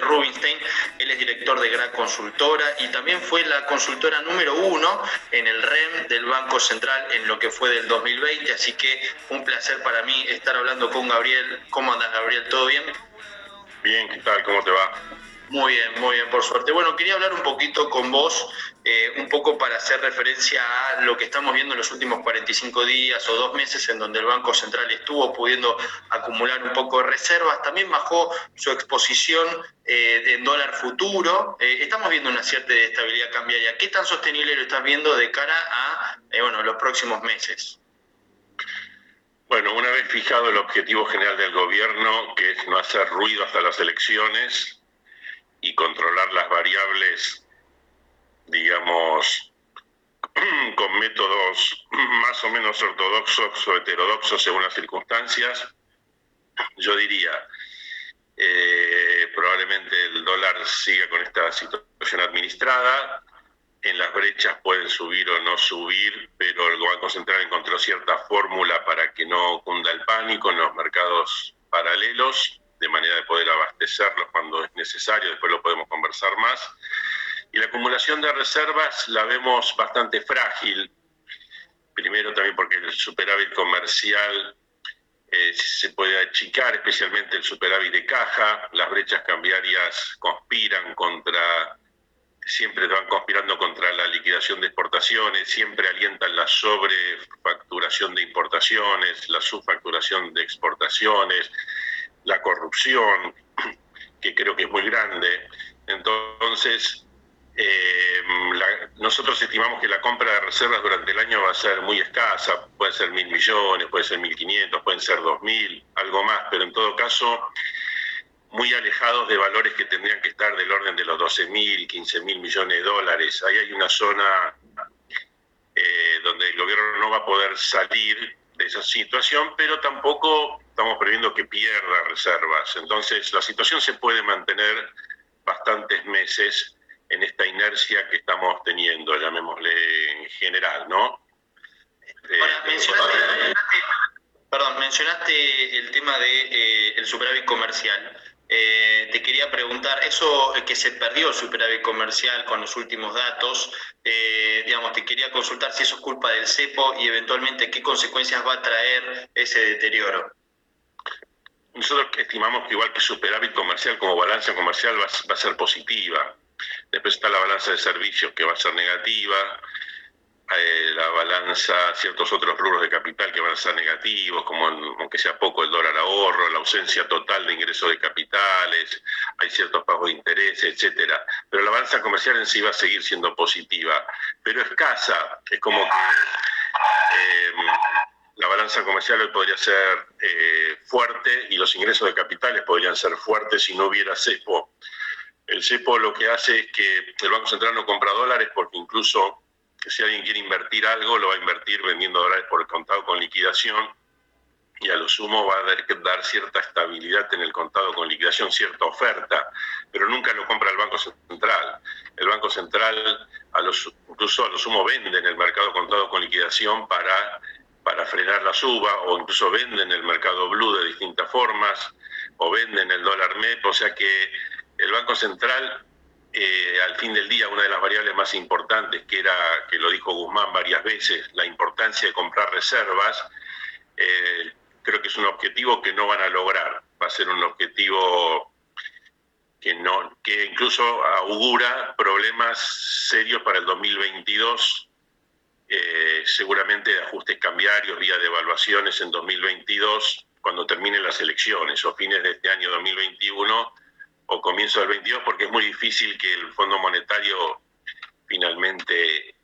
Rubinstein, él es director de GRA Consultora y también fue la consultora número uno en el REM del Banco Central en lo que fue del 2020, así que un placer para mí estar hablando con Gabriel. ¿Cómo andas Gabriel? ¿Todo bien? Bien, ¿qué tal? ¿Cómo te va? Muy bien, muy bien, por suerte. Bueno, quería hablar un poquito con vos, eh, un poco para hacer referencia a lo que estamos viendo en los últimos 45 días o dos meses en donde el Banco Central estuvo pudiendo acumular un poco de reservas, también bajó su exposición eh, en dólar futuro. Eh, estamos viendo una cierta estabilidad cambiaria. ¿Qué tan sostenible lo estás viendo de cara a bueno, los próximos meses? Bueno, una vez fijado el objetivo general del gobierno, que es no hacer ruido hasta las elecciones y controlar las variables, digamos, con métodos más o menos ortodoxos o heterodoxos según las circunstancias, yo diría, eh, probablemente el dólar siga con esta situación administrada, en las brechas pueden subir o no subir, pero el Banco Central encontró cierta fórmula para que no cunda el pánico en los mercados paralelos, de manera de poder abastecerlos cuando es necesario, después lo podemos conversar más. Y la acumulación de reservas la vemos bastante frágil, primero también porque el superávit comercial eh, se puede achicar, especialmente el superávit de caja, las brechas cambiarias conspiran contra siempre van conspirando contra la liquidación de exportaciones, siempre alientan la sobrefacturación de importaciones, la subfacturación de exportaciones, la corrupción, que creo que es muy grande. Entonces, eh, nosotros estimamos que la compra de reservas durante el año va a ser muy escasa, puede ser mil millones, puede ser mil quinientos, pueden ser dos mil, algo más, pero en todo caso muy alejados de valores que tendrían que estar del orden de los 12 mil, 15 mil millones de dólares. Ahí hay una zona eh, donde el gobierno no va a poder salir de esa situación, pero tampoco estamos previendo que pierda reservas. Entonces, la situación se puede mantener bastantes meses en esta inercia que estamos teniendo, llamémosle en general, ¿no? Ahora, mencionaste, perdón, mencionaste el tema de eh, el superávit comercial. Eh, te quería preguntar, eso que se perdió el superávit comercial con los últimos datos, eh, digamos, te quería consultar si eso es culpa del cepo y eventualmente qué consecuencias va a traer ese deterioro. Nosotros estimamos que igual que superávit comercial como balanza comercial va, va a ser positiva. Después está la balanza de servicios que va a ser negativa, eh, la balanza, ciertos otros rubros de capital que van a ser negativos, como aunque sea poco el dólar ahorro, la ausencia total de ingresos de capitales, hay ciertos pagos de intereses, etcétera. Pero la balanza comercial en sí va a seguir siendo positiva, pero escasa. Es como que eh, la balanza comercial hoy podría ser eh, fuerte y los ingresos de capitales podrían ser fuertes si no hubiera cepo. El cepo lo que hace es que el Banco Central no compra dólares porque incluso si alguien quiere invertir algo, lo va a invertir vendiendo dólares por el contado con liquidación y a lo sumo va a dar cierta estabilidad en el contado con liquidación, cierta oferta, pero nunca lo compra el Banco Central. El Banco Central a los, incluso a lo sumo vende en el mercado contado con liquidación para, para frenar la suba o incluso vende en el mercado blue de distintas formas o vende en el dólar MEP, o sea que el Banco Central eh, al fin del día una de las variables más importantes, que era, que lo dijo Guzmán varias veces, la importancia de comprar reservas, eh, creo que es un objetivo que no van a lograr. Va a ser un objetivo que, no, que incluso augura problemas serios para el 2022, eh, seguramente ajustes cambiarios, vía devaluaciones en 2022, cuando terminen las elecciones o fines de este año 2021 o comienzo del 22, porque es muy difícil que el Fondo Monetario finalmente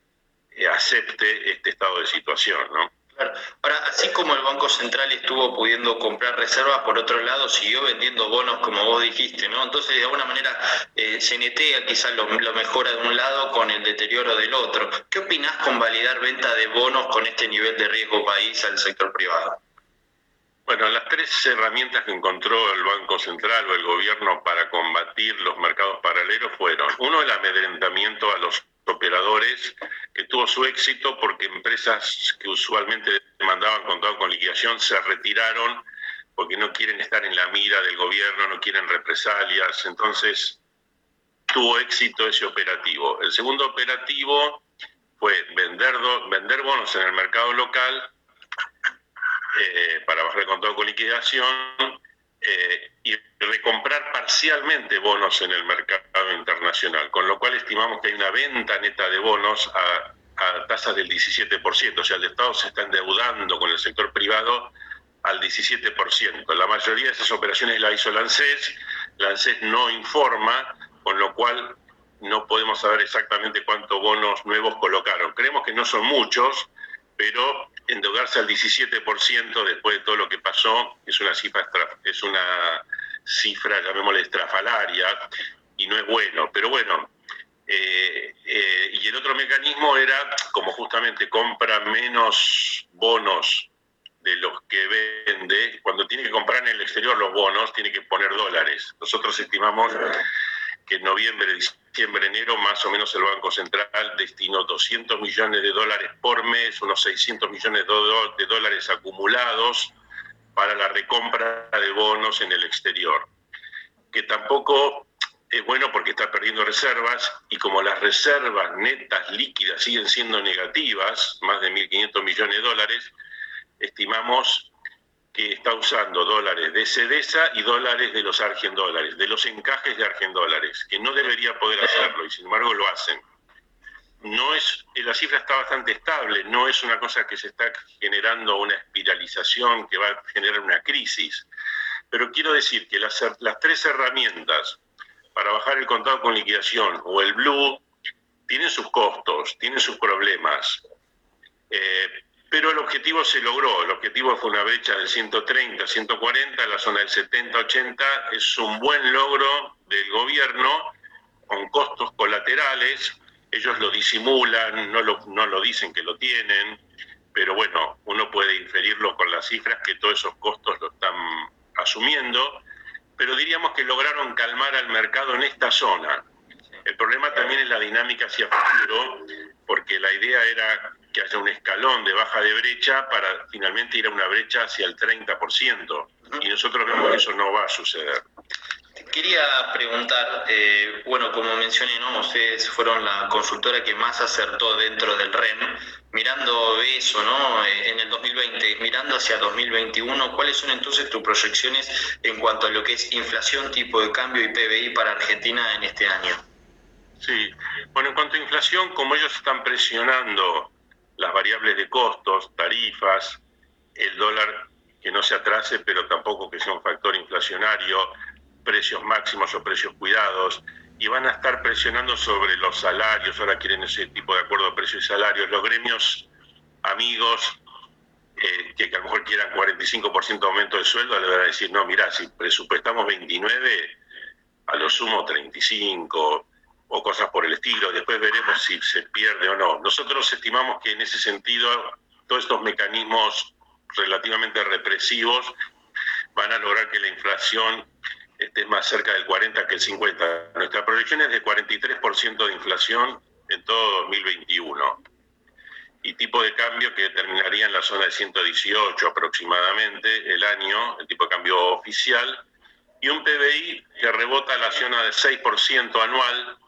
acepte este estado de situación. ¿no? Claro. Ahora, así como el Banco Central estuvo pudiendo comprar reservas, por otro lado siguió vendiendo bonos, como vos dijiste, ¿no? Entonces, de alguna manera, eh, se netea quizás lo, lo, mejora de un lado con el deterioro del otro. ¿Qué opinás con validar venta de bonos con este nivel de riesgo país al sector privado? Bueno, las tres herramientas que encontró el Banco Central o el gobierno para combatir los mercados paralelos fueron, uno, el amedrentamiento a los operadores, que tuvo su éxito porque empresas que usualmente demandaban contado con liquidación se retiraron porque no quieren estar en la mira del gobierno, no quieren represalias, entonces tuvo éxito ese operativo. El segundo operativo fue vender, vender bonos en el mercado local eh, para bajar el contado con liquidación eh, y recomprar parcialmente bonos en el mercado internacional, con lo cual estimamos que hay una venta neta de bonos a, tasas del 17%, o sea, el Estado se está endeudando con el sector privado al 17%. La mayoría de esas operaciones la hizo la ANSES, la ANSES no informa, con lo cual no podemos saber exactamente cuántos bonos nuevos colocaron. Creemos que no son muchos, pero endeudarse al 17% después de todo lo que pasó es una cifra, es una cifra llamémosle estrafalaria, y no es bueno. Pero bueno, eh, eh, y el otro mecanismo era, como justamente compra menos bonos de los que vende, cuando tiene que comprar en el exterior los bonos, tiene que poner dólares. Nosotros estimamos que en noviembre, diciembre, enero, más o menos el Banco Central destinó 200 millones de dólares por mes, unos 600 millones de dólares acumulados para la recompra de bonos en el exterior, que tampoco es bueno porque está perdiendo reservas y como las reservas netas líquidas siguen siendo negativas, más de 1.500 millones de dólares, estimamos que está usando dólares de Cedesa y dólares de los argendólares, de los encajes de argendólares, que no debería poder hacerlo y sin embargo lo hacen. No es, la cifra está bastante estable, no es una cosa que se está generando una espiralización que va a generar una crisis. Pero quiero decir que las, las tres herramientas para bajar el contado con liquidación o el blue tienen sus costos, tienen sus problemas. Eh, pero el objetivo se logró, el objetivo fue una brecha del 130, 140, la zona del 70, 80, es un buen logro del gobierno con costos colaterales, ellos lo disimulan, no lo, no lo dicen que lo tienen, pero bueno, uno puede inferirlo con las cifras que todos esos costos lo están asumiendo, pero diríamos que lograron calmar al mercado en esta zona. El problema también es la dinámica hacia futuro, porque la idea era que haya un escalón de baja de brecha para finalmente ir a una brecha hacia el 30%. Y nosotros vemos que eso no va a suceder. Quería preguntar, eh, bueno, como mencioné, ¿no? ustedes fueron la consultora que más acertó dentro del REN. Mirando eso, ¿no? Eh, en el 2020, mirando hacia 2021, ¿cuáles son entonces tus proyecciones en cuanto a lo que es inflación, tipo de cambio y PBI para Argentina en este año? Sí, bueno, en cuanto a inflación, como ellos están presionando las variables de costos, tarifas, el dólar que no se atrase, pero tampoco que sea un factor inflacionario, precios máximos o precios cuidados, y van a estar presionando sobre los salarios, ahora quieren ese tipo de acuerdo de precios y salarios, los gremios amigos eh, que, a lo mejor quieran 45% de aumento de sueldo, le van a decir, no, mira, si presupuestamos 29, a lo sumo 35, o cosas por el estilo. Después veremos si se pierde o no. Nosotros estimamos que en ese sentido todos estos mecanismos relativamente represivos van a lograr que la inflación esté más cerca del 40 que el 50. Nuestra proyección es de 43% de inflación en todo 2021 y tipo de cambio que terminaría en la zona de 118 aproximadamente el año, el tipo de cambio oficial, y un PBI que rebota a la zona de 6% anual,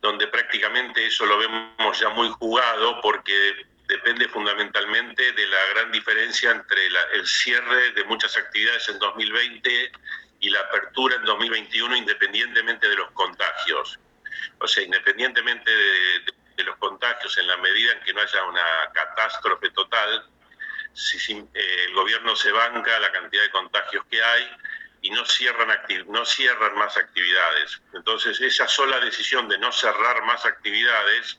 donde prácticamente eso lo vemos ya muy jugado porque depende fundamentalmente de la gran diferencia entre el cierre de muchas actividades en 2020 y la apertura en 2021 independientemente de los contagios. O sea, independientemente de, los contagios, en la medida en que no haya una catástrofe total, si, eh, el gobierno se banca la cantidad de contagios que hay, y no cierran, no cierran más actividades. Entonces, esa sola decisión de no cerrar más actividades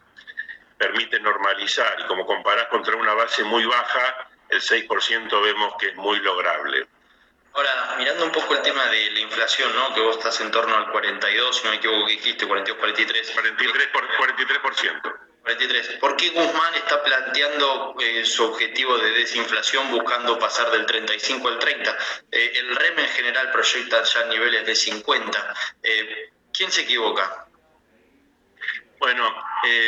permite normalizar y como comparás contra una base muy baja, el 6% vemos que es muy lograble. Ahora, mirando un poco el tema de la inflación, ¿no? que vos estás en torno al 42, si no me equivoco, que dijiste 42, 43. 43, por, 43%. 43. ¿Por qué Guzmán está planteando eh, su objetivo de desinflación buscando pasar del 35 al 30? Eh, el REM en general proyecta ya niveles de 50. Eh, ¿Quién se equivoca? Bueno,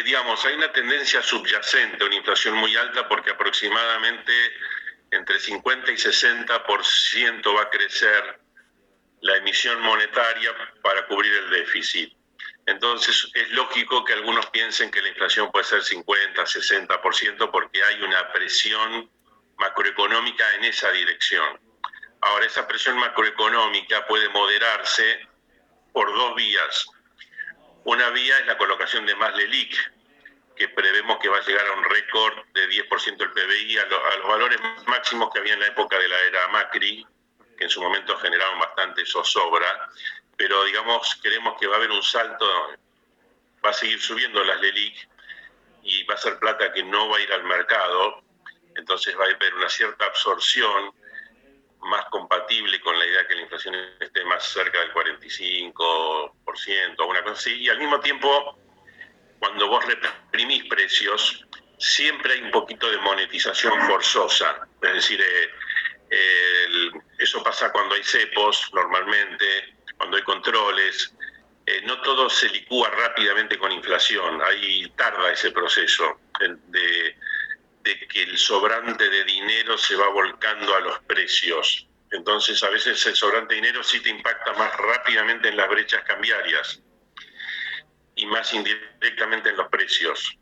digamos, hay una tendencia subyacente una inflación muy alta porque aproximadamente entre 50 y 60% va a crecer la emisión monetaria para cubrir el déficit. Entonces es lógico que algunos piensen que la inflación puede ser 50, 60% porque hay una presión macroeconómica en esa dirección. Ahora, esa presión macroeconómica puede moderarse por dos vías. Una vía es la colocación de más LELIC, que prevemos que va a llegar a un récord de 10% del PBI, a, los valores máximos que había en la época de la era Macri, que en su momento generaron bastante zozobra, pero digamos, creemos que va a haber un salto, va a seguir subiendo las LELIC y va a ser plata que no va a ir al mercado, entonces va a haber una cierta absorción más compatible con la idea que la inflación esté más cerca del 45%, una cosa así, y al mismo tiempo cuando vos reprimís precios, siempre hay un poquito de monetización forzosa. Es decir, eh, eso pasa cuando hay cepos normalmente, cuando hay controles. Eh, no todo se licúa rápidamente con inflación, ahí tarda ese proceso de, de que el sobrante de dinero se va volcando a los precios. Entonces a veces el sobrante de dinero sí te impacta más rápidamente en las brechas cambiarias y más indirectamente en los precios.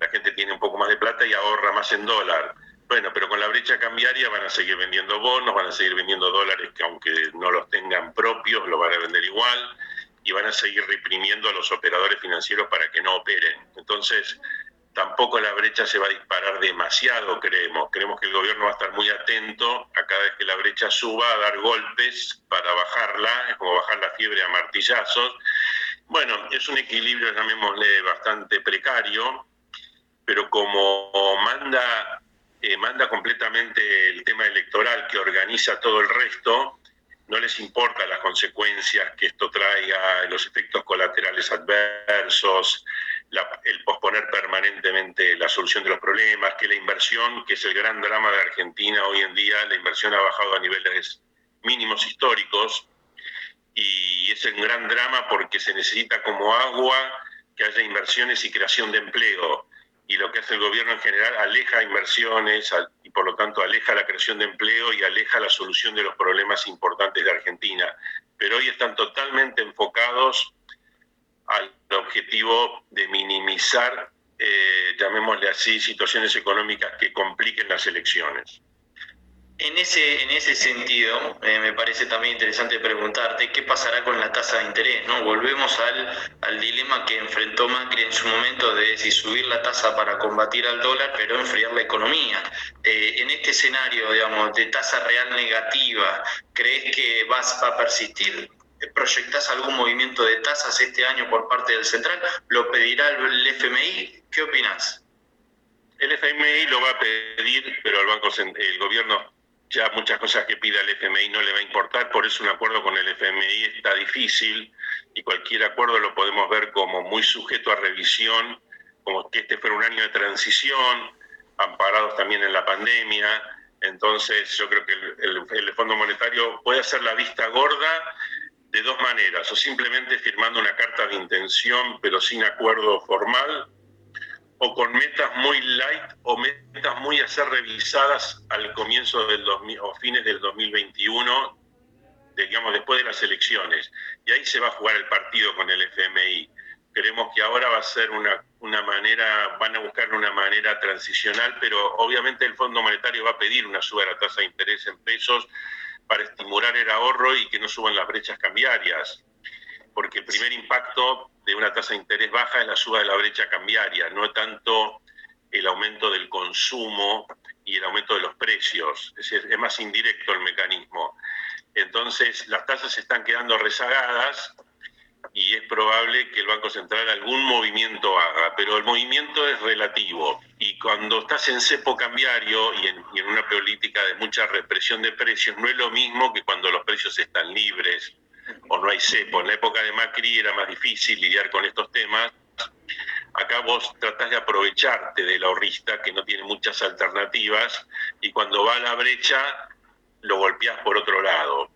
La gente tiene un poco más de plata y ahorra más en dólar. Bueno, pero con la brecha cambiaria van a seguir vendiendo bonos, van a seguir vendiendo dólares que aunque no los tengan propios, lo van a vender igual y van a seguir reprimiendo a los operadores financieros para que no operen. Entonces, tampoco la brecha se va a disparar demasiado, creemos. Creemos que el gobierno va a estar muy atento a cada vez que la brecha suba, a dar golpes para bajarla, es como bajar la fiebre a martillazos, bueno, es un equilibrio, llamémosle, bastante precario, pero como manda, eh, manda completamente el tema electoral que organiza todo el resto, no les importa las consecuencias que esto traiga, los efectos colaterales adversos, el posponer permanentemente la solución de los problemas, que la inversión, que es el gran drama de Argentina hoy en día, la inversión ha bajado a niveles mínimos históricos, y es un gran drama porque se necesita como agua que haya inversiones y creación de empleo. Y lo que hace el gobierno en general aleja inversiones y por lo tanto aleja la creación de empleo y aleja la solución de los problemas importantes de Argentina. Pero hoy están totalmente enfocados al objetivo de minimizar, eh, llamémosle así, situaciones económicas que compliquen las elecciones. En ese, en ese sentido, eh, me parece también interesante preguntarte qué pasará con la tasa de interés. ¿no? Volvemos al, al dilema que enfrentó Macri en su momento de si subir la tasa para combatir al dólar, pero enfriar la economía. Eh, en este escenario, digamos, de tasa real negativa, ¿crees que vas a persistir? ¿Proyectas algún movimiento de tasas este año por parte del central? ¿Lo pedirá el FMI? ¿Qué opinas? El FMI lo va a pedir, pero el Banco el gobierno ya muchas cosas que pida el FMI no le va a importar, por eso un acuerdo con el FMI está difícil y cualquier acuerdo lo podemos ver como muy sujeto a revisión, como que este fuera un año de transición, amparados también en la pandemia. Entonces yo creo que el, el Fondo Monetario puede hacer la vista gorda de dos maneras, o simplemente firmando una carta de intención pero sin acuerdo formal, o con metas muy light o metas muy a ser revisadas al comienzo del 2000, o fines del 2021, digamos después de las elecciones. Y ahí se va a jugar el partido con el FMI. Creemos que ahora va a ser una, una manera, van a buscar una manera transicional, pero obviamente el Fondo Monetario va a pedir una suba de la tasa de interés en pesos para estimular el ahorro y que no suban las brechas cambiarias porque el primer impacto de una tasa de interés baja es la suba de la brecha cambiaria, no tanto el aumento del consumo y el aumento de los precios, es, más indirecto el mecanismo. Entonces las tasas están quedando rezagadas y es probable que el Banco Central algún movimiento haga, pero el movimiento es relativo. Y cuando estás en cepo cambiario y en, una política de mucha represión de precios, no es lo mismo que cuando los precios están libres o no hay cepo. En la época de Macri era más difícil lidiar con estos temas. Acá vos tratás de aprovecharte del ahorrista que no tiene muchas alternativas y cuando va a la brecha lo golpeás por otro lado.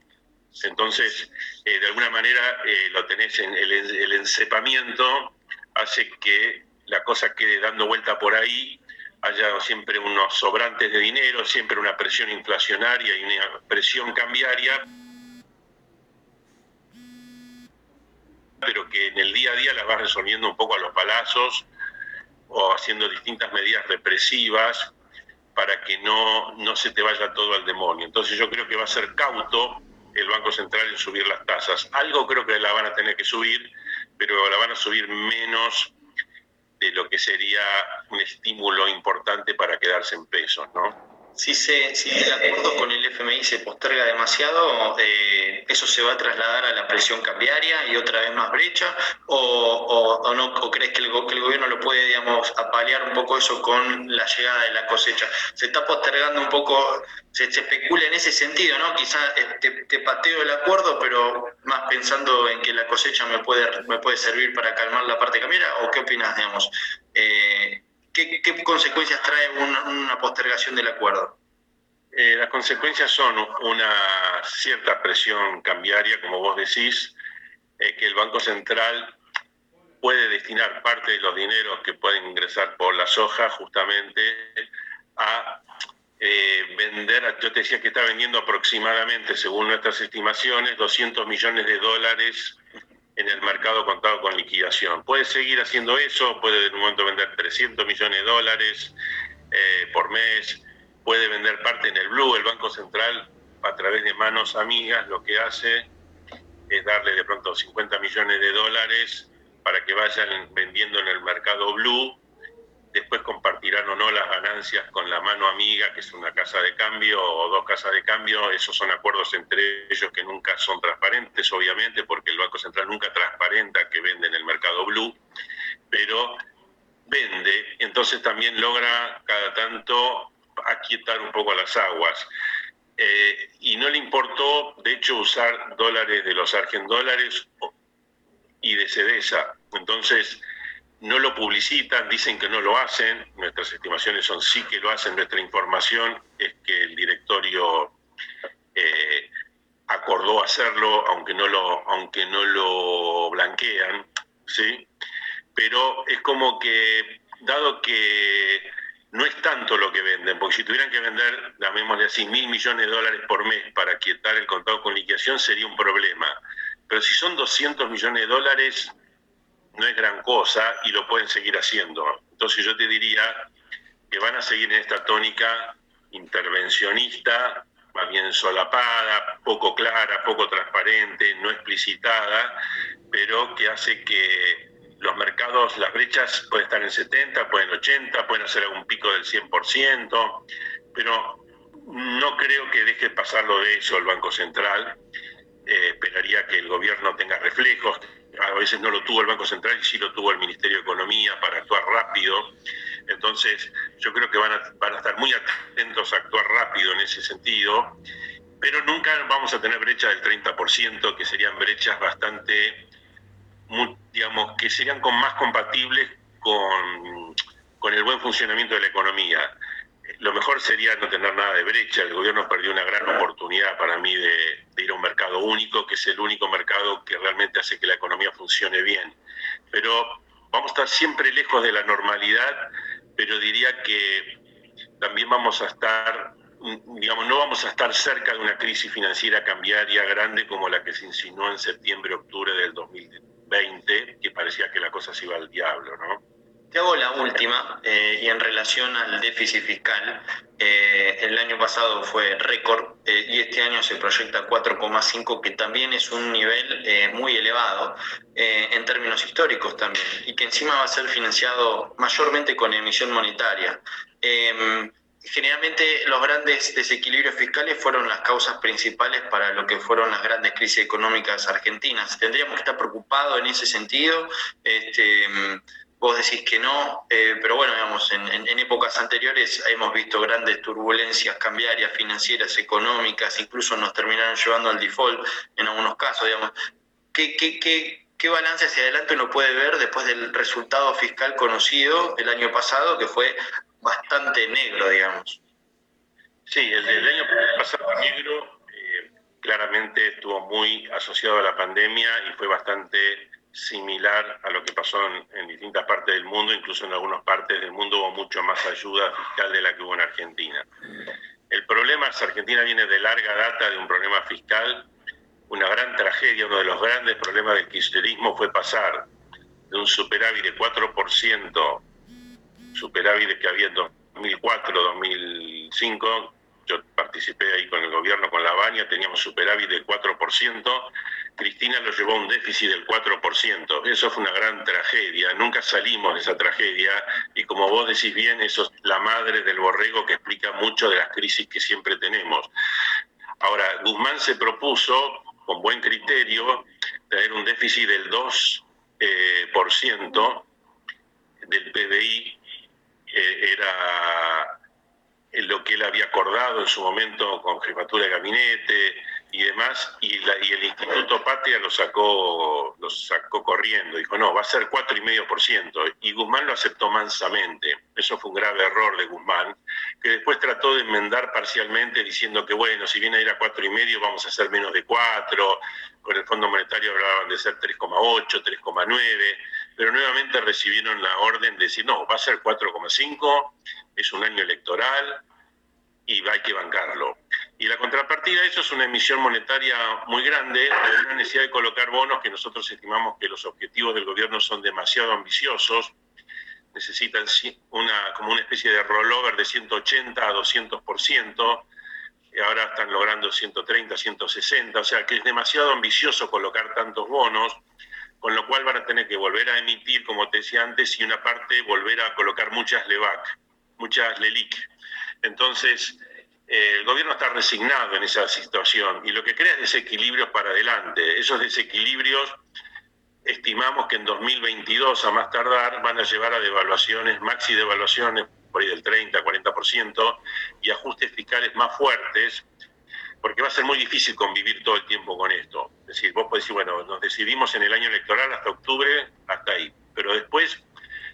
Entonces, eh, de alguna manera eh, lo tenés en el, el, encepamiento, hace que la cosa quede dando vuelta por ahí, haya siempre unos sobrantes de dinero, siempre una presión inflacionaria y una presión cambiaria. Pero que en el día a día las vas resolviendo un poco a los palazos o haciendo distintas medidas represivas para que no, no se te vaya todo al demonio. Entonces yo creo que va a ser cauto el Banco Central en subir las tasas. Algo creo que la van a tener que subir, pero la van a subir menos de lo que sería un estímulo importante para quedarse en pesos, ¿no? Si, se, si el acuerdo con el FMI se posterga demasiado, eh, ¿eso se va a trasladar a la presión cambiaria y otra vez más brecha? ¿O, o, no, crees que el, que el, gobierno lo puede, digamos, apalear un poco eso con la llegada de la cosecha? Se está postergando un poco, se, especula en ese sentido, ¿no? Quizás eh, te, te, pateo el acuerdo, pero más pensando en que la cosecha me puede, me puede servir para calmar la parte cambiaria, ¿o qué opinas, digamos? Eh, ¿Qué, ¿Qué, consecuencias trae una, una postergación del acuerdo? Eh, las consecuencias son una cierta presión cambiaria, como vos decís, eh, que el Banco Central puede destinar parte de los dineros que pueden ingresar por la soja justamente a eh, vender, yo te decía que está vendiendo aproximadamente, según nuestras estimaciones, 200 millones de dólares en el mercado contado con liquidación. Puede seguir haciendo eso, puede en un momento vender 300 millones de dólares eh, por mes, puede vender parte en el blue. El Banco Central, a través de manos amigas, lo que hace es darle de pronto 50 millones de dólares para que vayan vendiendo en el mercado blue después compartirán o no las ganancias con la mano amiga, que es una casa de cambio o dos casas de cambio. Esos son acuerdos entre ellos que nunca son transparentes, obviamente, porque el Banco Central nunca transparenta que vende en el mercado blue, pero vende, entonces también logra cada tanto aquietar un poco las aguas. Eh, y no le importó, de hecho, usar dólares de los argentores y de Cedesa. Entonces, no lo publicitan, dicen que no lo hacen, nuestras estimaciones son sí que lo hacen, nuestra información es que el directorio eh, acordó hacerlo, aunque no lo, aunque no lo blanquean, ¿sí? Pero es como que, dado que no es tanto lo que venden, porque si tuvieran que vender, llamémosle así, mil millones de dólares por mes para quietar el contado con liquidación sería un problema. Pero si son 200 millones de dólares, no es gran cosa y lo pueden seguir haciendo. Entonces yo te diría que van a seguir en esta tónica intervencionista, más bien solapada, poco clara, poco transparente, no explicitada, pero que hace que los mercados, las brechas pueden estar en 70, pueden 80, pueden hacer algún pico del 100%, pero no creo que deje pasarlo de eso el Banco Central. Eh, esperaría que el gobierno tenga reflejos, a veces no lo tuvo el Banco Central y sí lo tuvo el Ministerio de Economía para actuar rápido. Entonces, yo creo que van a, van a estar muy atentos a actuar rápido en ese sentido, pero nunca vamos a tener brechas del 30%, que serían brechas bastante, digamos, que serían con más compatibles con, con el buen funcionamiento de la economía lo mejor sería no tener nada de brecha. El gobierno perdió una gran oportunidad para mí de, ir a un mercado único, que es el único mercado que realmente hace que la economía funcione bien. Pero vamos a estar siempre lejos de la normalidad, pero diría que también vamos a estar, digamos, no vamos a estar cerca de una crisis financiera cambiaria grande como la que se insinuó en septiembre-octubre del 2020, que parecía que la cosa se iba al diablo, ¿no? Te hago la última, eh, y en relación al déficit fiscal, eh, el año pasado fue récord eh, y este año se proyecta 4,5, que también es un nivel muy elevado en términos históricos también, y que encima va a ser financiado mayormente con emisión monetaria. Em, generalmente los grandes desequilibrios fiscales fueron las causas principales para lo que fueron las grandes crisis económicas argentinas. Tendríamos que estar preocupados en ese sentido. Este, vos decís que no, eh, pero bueno, digamos, en, épocas anteriores hemos visto grandes turbulencias cambiarias, financieras, económicas, incluso nos terminaron llevando al default en algunos casos, digamos. ¿Qué, qué, qué, qué balance hacia adelante uno puede ver después del resultado fiscal conocido el año pasado, que fue bastante negro, digamos? Sí, el del año pasado negro eh, claramente estuvo muy asociado a la pandemia y fue bastante similar a lo que pasó en, distintas partes del mundo, incluso en algunas partes del mundo hubo mucho más ayuda fiscal de la que hubo en Argentina. El problema es Argentina viene de larga data de un problema fiscal, una gran tragedia, uno de los grandes problemas del kirchnerismo fue pasar de un superávit de 4%, superávit que había en 2004, 2005, yo participé ahí con el gobierno, con la Baña, teníamos superávit del 4%, Cristina lo llevó a un déficit del 4%. Eso fue una gran tragedia, nunca salimos de esa tragedia y como vos decís bien, eso es la madre del borrego que explica mucho de las crisis que siempre tenemos. Ahora, Guzmán se propuso, con buen criterio, tener un déficit del 2% eh, del PBI, eh, era lo que él había acordado en su momento con jefatura de gabinete y demás, y, el Instituto Patria lo sacó, lo sacó corriendo, dijo, no, va a ser 4,5%, y Guzmán lo aceptó mansamente. Eso fue un grave error de Guzmán, que después trató de enmendar parcialmente diciendo que, bueno, si viene a ir a 4,5 vamos a hacer menos de 4, con el Fondo Monetario hablaban de ser 3,8, 3,9, pero nuevamente recibieron la orden de decir, no, va a ser 4,5, es un año electoral y hay que bancarlo. Y la contrapartida de eso es una emisión monetaria muy grande, una necesidad de colocar bonos que nosotros estimamos que los objetivos del gobierno son demasiado ambiciosos, necesitan una, como una especie de rollover de 180 a 200%, y ahora están logrando 130, 160, o sea que es demasiado ambicioso colocar tantos bonos, con lo cual van a tener que volver a emitir, como te decía antes, y una parte volver a colocar muchas LEVAC, muchas LELIC. Entonces, el gobierno está resignado en esa situación y lo que crea es desequilibrios para adelante. Esos desequilibrios estimamos que en 2022 a más tardar van a llevar a devaluaciones, maxi devaluaciones por ahí del 30, 40% y ajustes fiscales más fuertes, porque va a ser muy difícil convivir todo el tiempo con esto. Es decir, vos podés decir, bueno, nos decidimos en el año electoral hasta octubre, hasta ahí, pero después,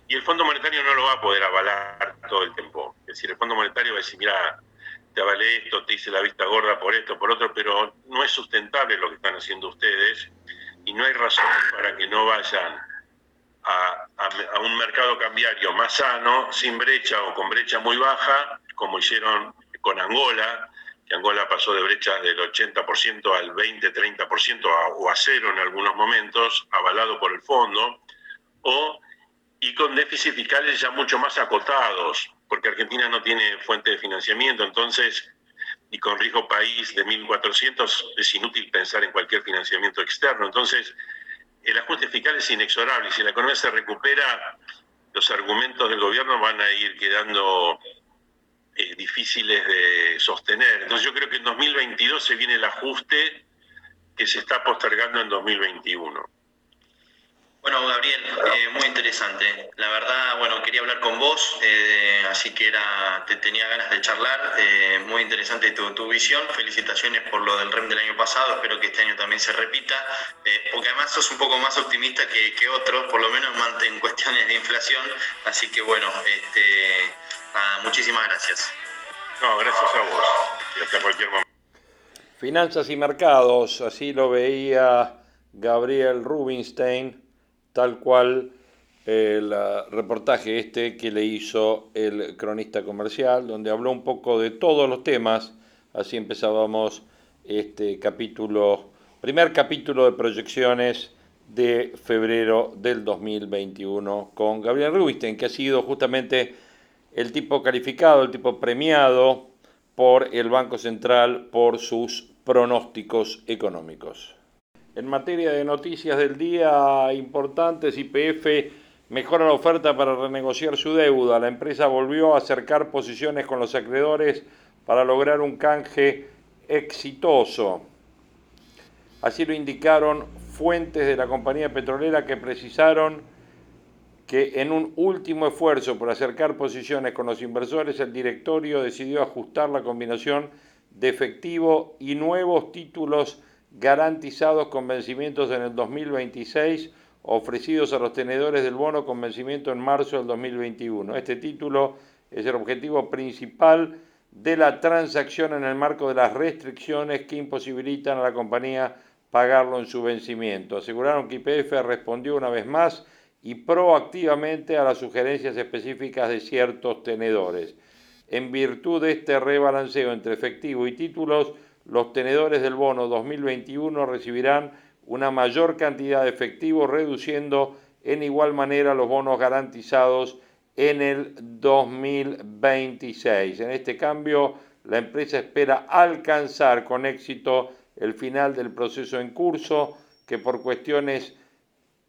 y el Fondo Monetario no lo va a poder avalar todo el tiempo. Es decir, el Fondo Monetario va a decir, mira, te avalé esto, te hice la vista gorda por esto, por otro, pero no es sustentable lo que están haciendo ustedes y no hay razón para que no vayan a, un mercado cambiario más sano, sin brecha o con brecha muy baja, como hicieron con Angola, que Angola pasó de brechas del 80% al 20-30% o a cero en algunos momentos, avalado por el fondo, o y con déficits fiscales ya mucho más acotados, porque Argentina no tiene fuente de financiamiento, entonces, y con riesgo país de 1.400 es inútil pensar en cualquier financiamiento externo. Entonces, el ajuste fiscal es inexorable y si la economía se recupera, los argumentos del gobierno van a ir quedando eh, difíciles de sostener. Entonces yo creo que en 2022 se viene el ajuste que se está postergando en 2021. Bueno, Gabriel, eh, muy interesante. La verdad, bueno, quería hablar con vos, eh, así que era, te tenía ganas de charlar. Eh, muy interesante tu, tu, visión. Felicitaciones por lo del REM del año pasado. Espero que este año también se repita, porque además sos un poco más optimista que, que otros, por lo menos en cuestiones de inflación. Así que bueno, este, muchísimas gracias. No, gracias a vos. Y hasta cualquier momento. Finanzas y mercados, así lo veía Gabriel Rubinstein tal cual el reportaje este que le hizo el cronista comercial, donde habló un poco de todos los temas. Así empezábamos este capítulo, primer capítulo de proyecciones de febrero del 2021 con Gabriel Rubinstein, que ha sido justamente el tipo calificado, el tipo premiado por el Banco Central por sus pronósticos económicos. En materia de noticias del día importantes, IPF mejora la oferta para renegociar su deuda. La empresa volvió a acercar posiciones con los acreedores para lograr un canje exitoso. Así lo indicaron fuentes de la compañía petrolera que precisaron que en un último esfuerzo por acercar posiciones con los inversores, el directorio decidió ajustar la combinación de efectivo y nuevos títulos garantizados con vencimientos en el 2026 ofrecidos a los tenedores del bono con vencimiento en marzo del 2021. Este título es el objetivo principal de la transacción en el marco de las restricciones que imposibilitan a la compañía pagarlo en su vencimiento. Aseguraron que IPF respondió una vez más y proactivamente a las sugerencias específicas de ciertos tenedores. En virtud de este rebalanceo entre efectivo y títulos, los tenedores del bono 2021 recibirán una mayor cantidad de efectivo, reduciendo en igual manera los bonos garantizados en el 2026. En este cambio, la empresa espera alcanzar con éxito el final del proceso en curso, que por cuestiones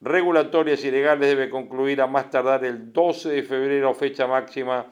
regulatorias y legales debe concluir a más tardar el 12 de febrero, fecha máxima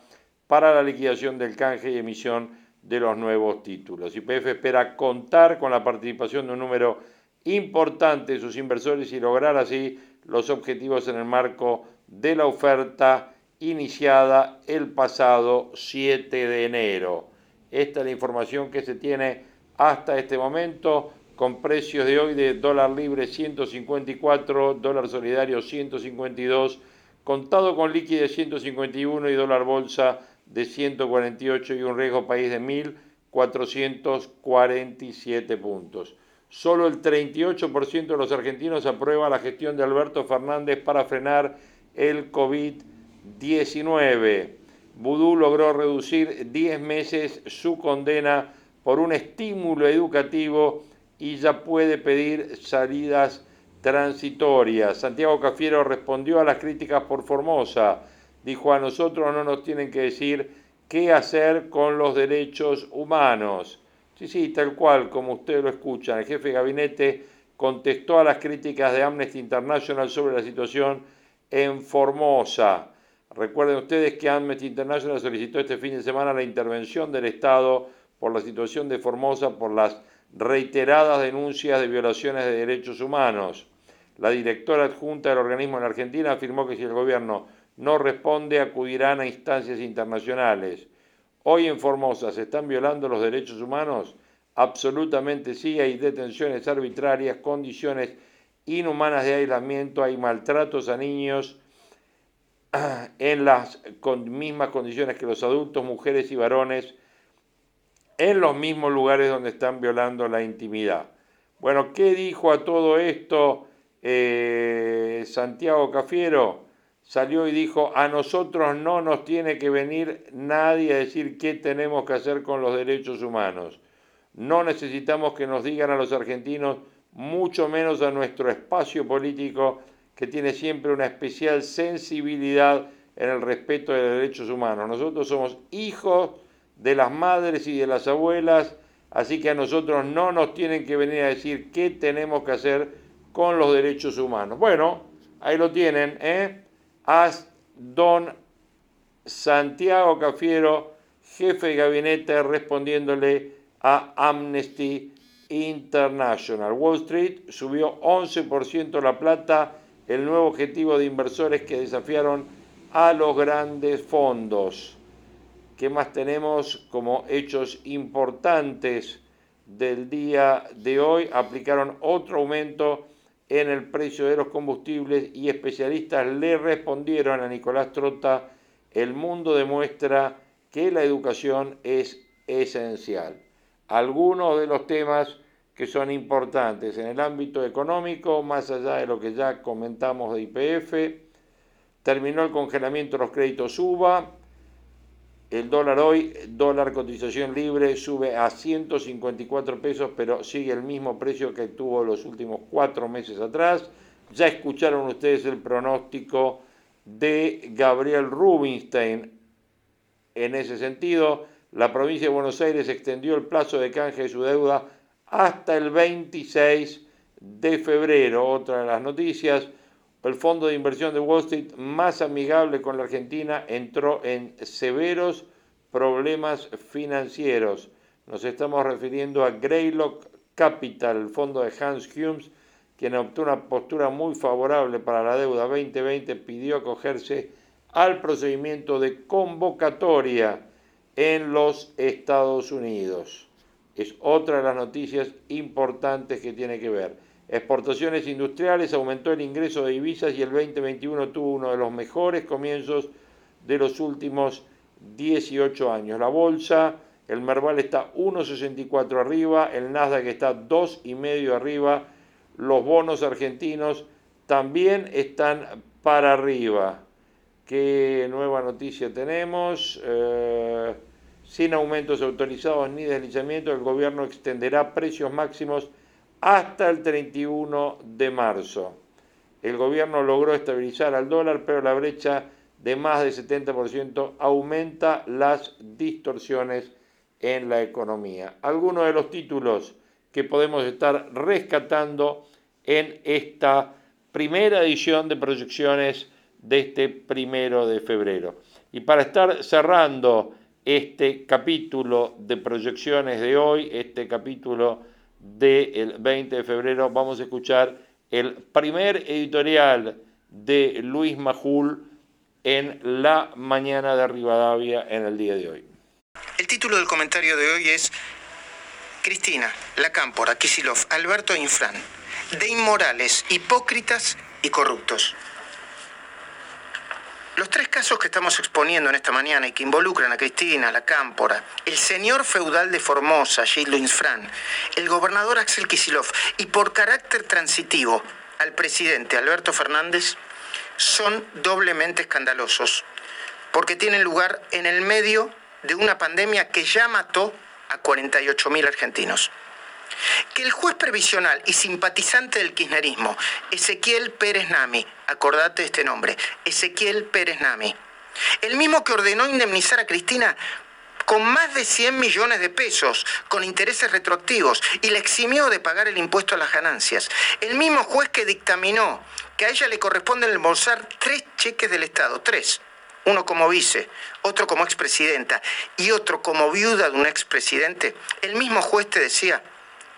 para la liquidación del canje y emisión de los nuevos títulos. YPF espera contar con la participación de un número importante de sus inversores y lograr así los objetivos en el marco de la oferta iniciada el pasado 7 de enero. Esta es la información que se tiene hasta este momento con precios de hoy de dólar libre 154, dólar solidario 152, contado con liquidez 151 y dólar bolsa de 148 y un riesgo país de 1.447 puntos. Solo el 38% de los argentinos aprueba la gestión de Alberto Fernández para frenar el COVID-19. Vudú logró reducir 10 meses su condena por un estímulo educativo y ya puede pedir salidas transitorias. Santiago Cafiero respondió a las críticas por Formosa. Dijo, a nosotros no nos tienen que decir qué hacer con los derechos humanos. Sí, sí, tal cual, como ustedes lo escuchan. El jefe de gabinete contestó a las críticas de Amnesty International sobre la situación en Formosa. Recuerden ustedes que Amnesty International solicitó este fin de semana la intervención del Estado por la situación de Formosa por las reiteradas denuncias de violaciones de derechos humanos. La directora adjunta del organismo en Argentina afirmó que si el gobierno no responde acudirán a instancias internacionales. Hoy en Formosa se están violando los derechos humanos. Absolutamente sí, hay detenciones arbitrarias, condiciones inhumanas de aislamiento, hay maltratos a niños en las mismas condiciones que los adultos, mujeres y varones, en los mismos lugares donde están violando la intimidad. Bueno, ¿qué dijo a todo esto eh, Santiago Cafiero? Salió y dijo, a nosotros no nos tiene que venir nadie a decir qué tenemos que hacer con los derechos humanos. No necesitamos que nos digan a los argentinos, mucho menos a nuestro espacio político, que tiene siempre una especial sensibilidad en el respeto de los derechos humanos. Nosotros somos hijos de las madres y de las abuelas, así que a nosotros no nos tienen que venir a decir qué tenemos que hacer con los derechos humanos. Bueno, ahí lo tienen, ¿eh? As don Santiago Cafiero, jefe de gabinete, respondiéndole a Amnesty International. Wall Street subió 11% la plata, el nuevo objetivo de inversores que desafiaron a los grandes fondos. ¿Qué más tenemos como hechos importantes del día de hoy? Aplicaron otro aumento en el precio de los combustibles y especialistas le respondieron a Nicolás Trota, el mundo demuestra que la educación es esencial. Algunos de los temas que son importantes en el ámbito económico, más allá de lo que ya comentamos de IPF, terminó el congelamiento de los créditos UBA, el dólar hoy, dólar cotización libre, sube a 154 pesos, pero sigue el mismo precio que tuvo los últimos cuatro meses atrás. Ya escucharon ustedes el pronóstico de Gabriel Rubinstein. En ese sentido, la provincia de Buenos Aires extendió el plazo de canje de su deuda hasta el 26 de febrero. Otra de las noticias, el fondo de inversión de Wall Street más amigable con la Argentina entró en severos problemas financieros. Nos estamos refiriendo a Greylock Capital, el fondo de Hans Humes, quien optó una postura muy favorable para la deuda 2020, pidió acogerse al procedimiento de convocatoria en los Estados Unidos. Es otra de las noticias importantes que tiene que ver. Exportaciones industriales, aumentó el ingreso de divisas y el 2021 tuvo uno de los mejores comienzos de los últimos 18 años. La bolsa, el Merval está 1,64 arriba, el Nasdaq está 2,5 arriba, los bonos argentinos también están para arriba. ¿Qué nueva noticia tenemos? Eh, sin aumentos autorizados ni deslizamiento, el gobierno extenderá precios máximos hasta el 31 de marzo. El gobierno logró estabilizar al dólar, pero la brecha de más del 70% aumenta las distorsiones en la economía. Algunos de los títulos que podemos estar rescatando en esta primera edición de proyecciones de este primero de febrero. Y para estar cerrando este capítulo de proyecciones de hoy, este capítulo del 20 de febrero, vamos a escuchar el primer editorial de Luis Majul en la mañana de Rivadavia en el día de hoy. El título del comentario de hoy es Cristina, La Cámpora, Kisilov, Alberto Infran, de inmorales, hipócritas y corruptos. Los tres casos que estamos exponiendo en esta mañana y que involucran a Cristina, la Cámpora, el señor feudal de Formosa, Gilles Infran, el gobernador Axel Kisilov y por carácter transitivo al presidente Alberto Fernández, son doblemente escandalosos porque tienen lugar en el medio de una pandemia que ya mató a 48.000 argentinos. Que el juez previsional y simpatizante del kirchnerismo, Ezequiel Pérez Nami, acordate este nombre, Ezequiel Pérez Nami, el mismo que ordenó indemnizar a Cristina con más de 100 millones de pesos, con intereses retroactivos, y le eximió de pagar el impuesto a las ganancias. El mismo juez que dictaminó que a ella le corresponde embolsar tres cheques del Estado, tres. Uno como vice, otro como expresidenta y otro como viuda de un expresidente. El mismo juez te decía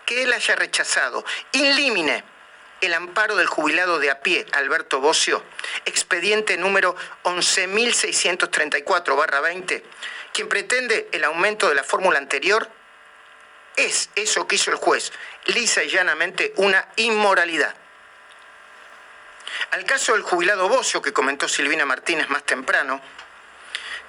que él haya rechazado in limine el amparo del jubilado de a pie, Alberto Bocio, expediente número 11.634-20, quien pretende el aumento de la fórmula anterior, es eso que hizo el juez, lisa y llanamente una inmoralidad. Al caso del jubilado Bocio que comentó Silvina Martínez más temprano,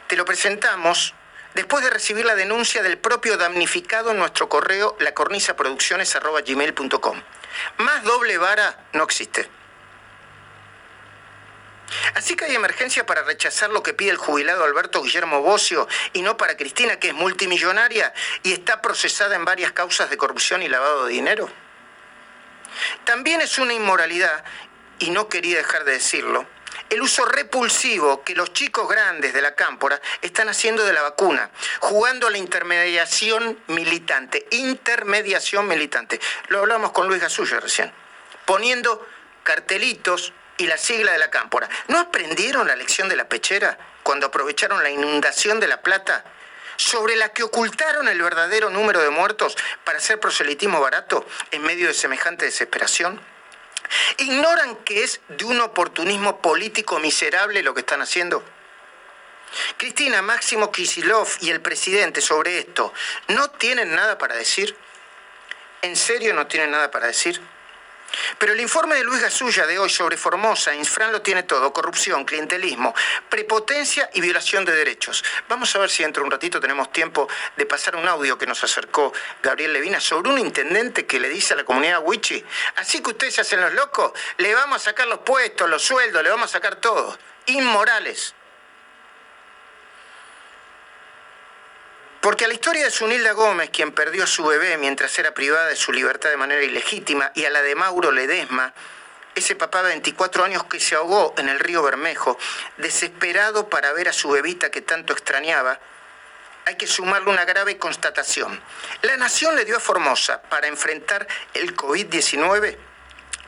te lo presentamos después de recibir la denuncia del propio damnificado en nuestro correo lacornizaproducciones.gmail.com. Más doble vara no existe. Así que hay emergencia para rechazar lo que pide el jubilado Alberto Guillermo Bocio y no para Cristina, que es multimillonaria y está procesada en varias causas de corrupción y lavado de dinero. También es una inmoralidad, y no quería dejar de decirlo, el uso repulsivo que los chicos grandes de la cámpora están haciendo de la vacuna, jugando a la intermediación militante, intermediación militante. Lo hablamos con Luis Gasullo recién, poniendo cartelitos y la sigla de la cámpora. ¿No aprendieron la lección de la pechera cuando aprovecharon la inundación de La Plata? sobre la que ocultaron el verdadero número de muertos para hacer proselitismo barato en medio de semejante desesperación? ¿Ignoran que es de un oportunismo político miserable lo que están haciendo? Cristina, Máximo Kisilov y el presidente sobre esto, ¿no tienen nada para decir? ¿En serio no tienen nada para decir? Pero el informe de Luis Gasulla de hoy sobre Formosa, Infran lo tiene todo, corrupción, clientelismo, prepotencia y violación de derechos. Vamos a ver si dentro de un ratito tenemos tiempo de pasar un audio que nos acercó Gabriel Levina sobre un intendente que le dice a la comunidad Wichi, así que ustedes se hacen los locos, le vamos a sacar los puestos, los sueldos, le vamos a sacar todo. Inmorales. Porque a la historia de Sunilda Gómez, quien perdió a su bebé mientras era privada de su libertad de manera ilegítima, y a la de Mauro Ledesma, ese papá de 24 años que se ahogó en el río Bermejo, desesperado para ver a su bebita que tanto extrañaba, hay que sumarle una grave constatación. La nación le dio a Formosa para enfrentar el COVID-19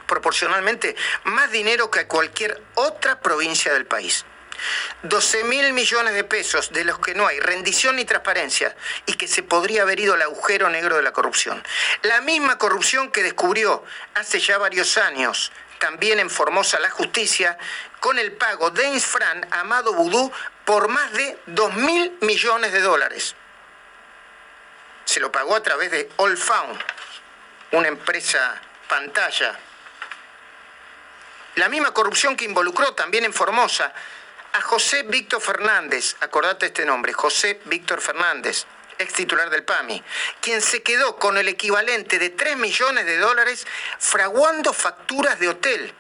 proporcionalmente más dinero que cualquier otra provincia del país. 12 mil millones de pesos de los que no hay rendición ni transparencia y que se podría haber ido al agujero negro de la corrupción. La misma corrupción que descubrió hace ya varios años también en Formosa la justicia con el pago de Infran a Amado Vudú por más de 2 mil millones de dólares. Se lo pagó a través de All Found, una empresa pantalla. La misma corrupción que involucró también en Formosa a José Víctor Fernández, acordate este nombre, José Víctor Fernández, ex titular del PAMI, quien se quedó con el equivalente de 3 millones de dólares fraguando facturas de hotel.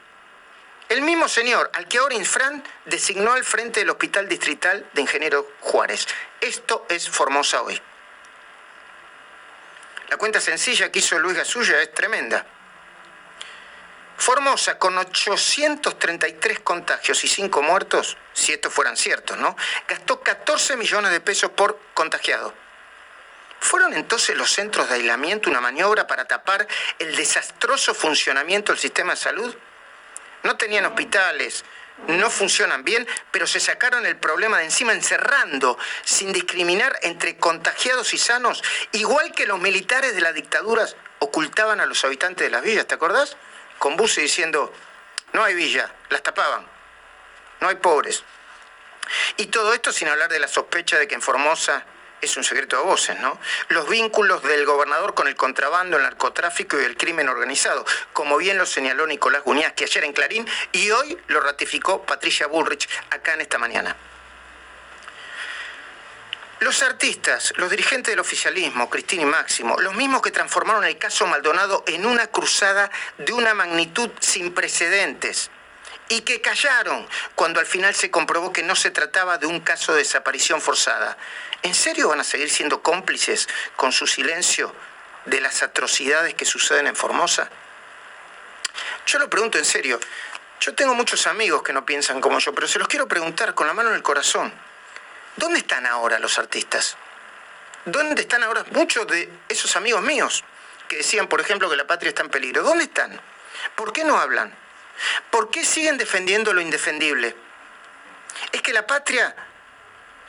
El mismo señor al que ahora Infran designó al frente del Hospital Distrital de Ingeniero Juárez. Esto es Formosa hoy. La cuenta sencilla que hizo Luis Gasulla es tremenda. Formosa, con 833 contagios y 5 muertos, si estos fueran ciertos, ¿no? Gastó 14 millones de pesos por contagiado. ¿Fueron entonces los centros de aislamiento una maniobra para tapar el desastroso funcionamiento del sistema de salud? No tenían hospitales, no funcionan bien, pero se sacaron el problema de encima encerrando, sin discriminar entre contagiados y sanos, igual que los militares de las dictaduras ocultaban a los habitantes de las villas, ¿te acordás? Con buses diciendo, no hay villa, las tapaban, no hay pobres. Y todo esto sin hablar de la sospecha de que en Formosa es un secreto de voces, ¿no? Los vínculos del gobernador con el contrabando, el narcotráfico y el crimen organizado, como bien lo señaló Nicolás que ayer en Clarín y hoy lo ratificó Patricia Bullrich acá en esta mañana. Los artistas, los dirigentes del oficialismo, Cristina y Máximo, los mismos que transformaron el caso Maldonado en una cruzada de una magnitud sin precedentes y que callaron cuando al final se comprobó que no se trataba de un caso de desaparición forzada. ¿En serio van a seguir siendo cómplices con su silencio de las atrocidades que suceden en Formosa? Yo lo pregunto en serio. Yo tengo muchos amigos que no piensan como yo, pero se los quiero preguntar con la mano en el corazón. ¿Dónde están ahora los artistas? ¿Dónde están ahora muchos de esos amigos míos que decían, por ejemplo, que la patria está en peligro? ¿Dónde están? ¿Por qué no hablan? ¿Por qué siguen defendiendo lo indefendible? ¿Es que la patria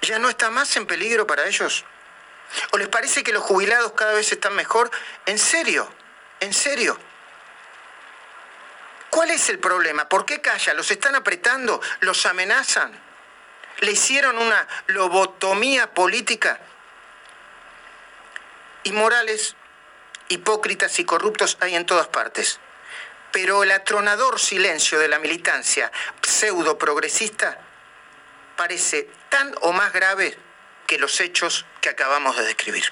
ya no está más en peligro para ellos? ¿O les parece que los jubilados cada vez están mejor? ¿En serio? ¿En serio? ¿Cuál es el problema? ¿Por qué calla? ¿Los están apretando? ¿Los amenazan? Le hicieron una lobotomía política. Y morales, hipócritas y corruptos hay en todas partes. Pero el atronador silencio de la militancia pseudo progresista parece tan o más grave que los hechos que acabamos de describir.